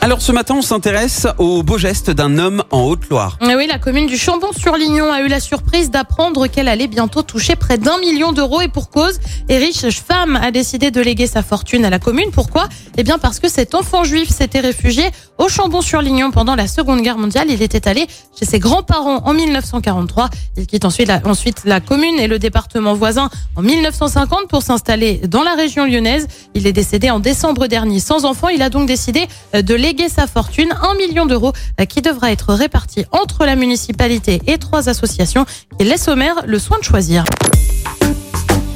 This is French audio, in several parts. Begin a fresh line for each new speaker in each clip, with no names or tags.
Alors ce matin, on s'intéresse au beau geste d'un homme en Haute-Loire.
Eh oui, la commune du Chambon-sur-Lignon a eu la surprise d'apprendre qu'elle allait bientôt toucher près d'un million d'euros et pour cause. Erich Femme a décidé de léguer sa fortune à la commune. Pourquoi? Eh bien parce que cet enfant juif s'était réfugié au Chambon-sur-Lignon pendant la Seconde Guerre mondiale. Il était allé chez ses grands-parents en 1943. Il quitte ensuite la, ensuite la commune et le département voisin en 1950 pour s'installer dans la région lyonnaise. Il est décédé en décembre dernier sans enfant. Il a donc décidé euh, de léguer sa fortune, un million d'euros, qui devra être réparti entre la municipalité et trois associations qui laissent au maire le soin de choisir.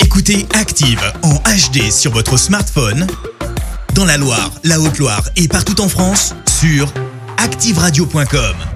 Écoutez Active en HD sur votre smartphone, dans la Loire, la Haute-Loire et partout en France, sur activeradio.com.